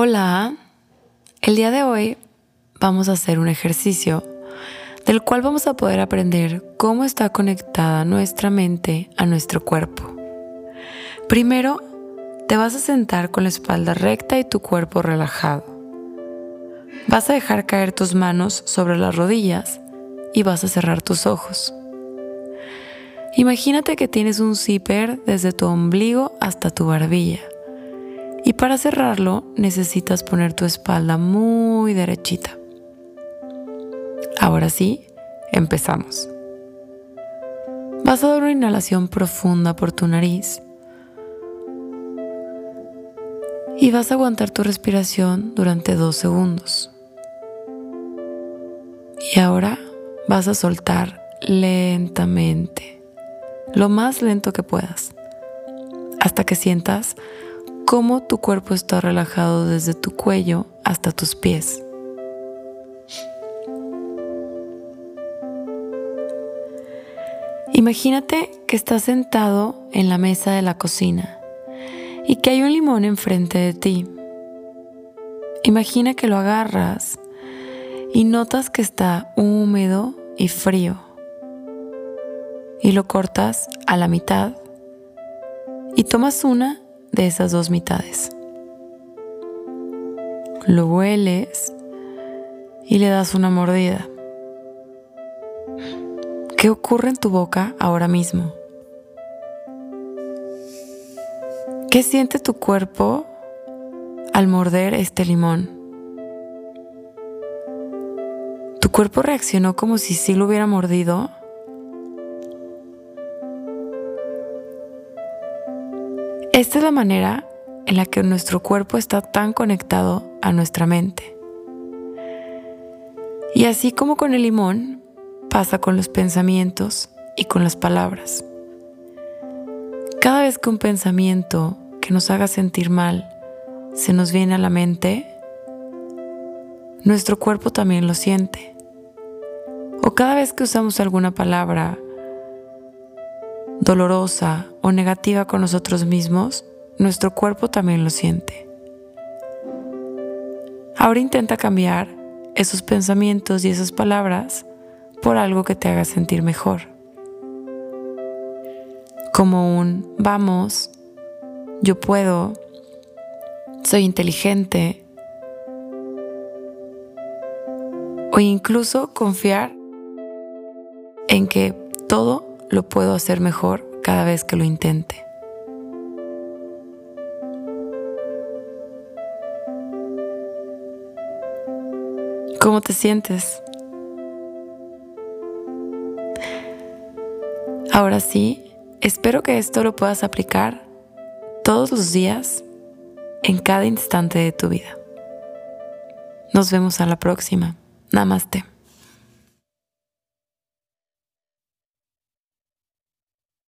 Hola, el día de hoy vamos a hacer un ejercicio del cual vamos a poder aprender cómo está conectada nuestra mente a nuestro cuerpo. Primero, te vas a sentar con la espalda recta y tu cuerpo relajado. Vas a dejar caer tus manos sobre las rodillas y vas a cerrar tus ojos. Imagínate que tienes un zipper desde tu ombligo hasta tu barbilla y para cerrarlo necesitas poner tu espalda muy derechita. Ahora sí, empezamos. Vas a dar una inhalación profunda por tu nariz y vas a aguantar tu respiración durante dos segundos. Y ahora vas a soltar lentamente, lo más lento que puedas, hasta que sientas cómo tu cuerpo está relajado desde tu cuello hasta tus pies. Imagínate que estás sentado en la mesa de la cocina y que hay un limón enfrente de ti. Imagina que lo agarras y notas que está húmedo y frío. Y lo cortas a la mitad y tomas una de esas dos mitades. Lo hueles y le das una mordida. ¿Qué ocurre en tu boca ahora mismo? ¿Qué siente tu cuerpo al morder este limón? ¿Tu cuerpo reaccionó como si sí lo hubiera mordido? Esta es la manera en la que nuestro cuerpo está tan conectado a nuestra mente. Y así como con el limón, pasa con los pensamientos y con las palabras. Cada vez que un pensamiento que nos haga sentir mal se nos viene a la mente, nuestro cuerpo también lo siente. O cada vez que usamos alguna palabra dolorosa o negativa con nosotros mismos, nuestro cuerpo también lo siente. Ahora intenta cambiar esos pensamientos y esas palabras por algo que te haga sentir mejor. Como un vamos, yo puedo, soy inteligente. O incluso confiar en que todo lo puedo hacer mejor cada vez que lo intente. ¿Cómo te sientes? Ahora sí, espero que esto lo puedas aplicar todos los días, en cada instante de tu vida. Nos vemos a la próxima. Namaste.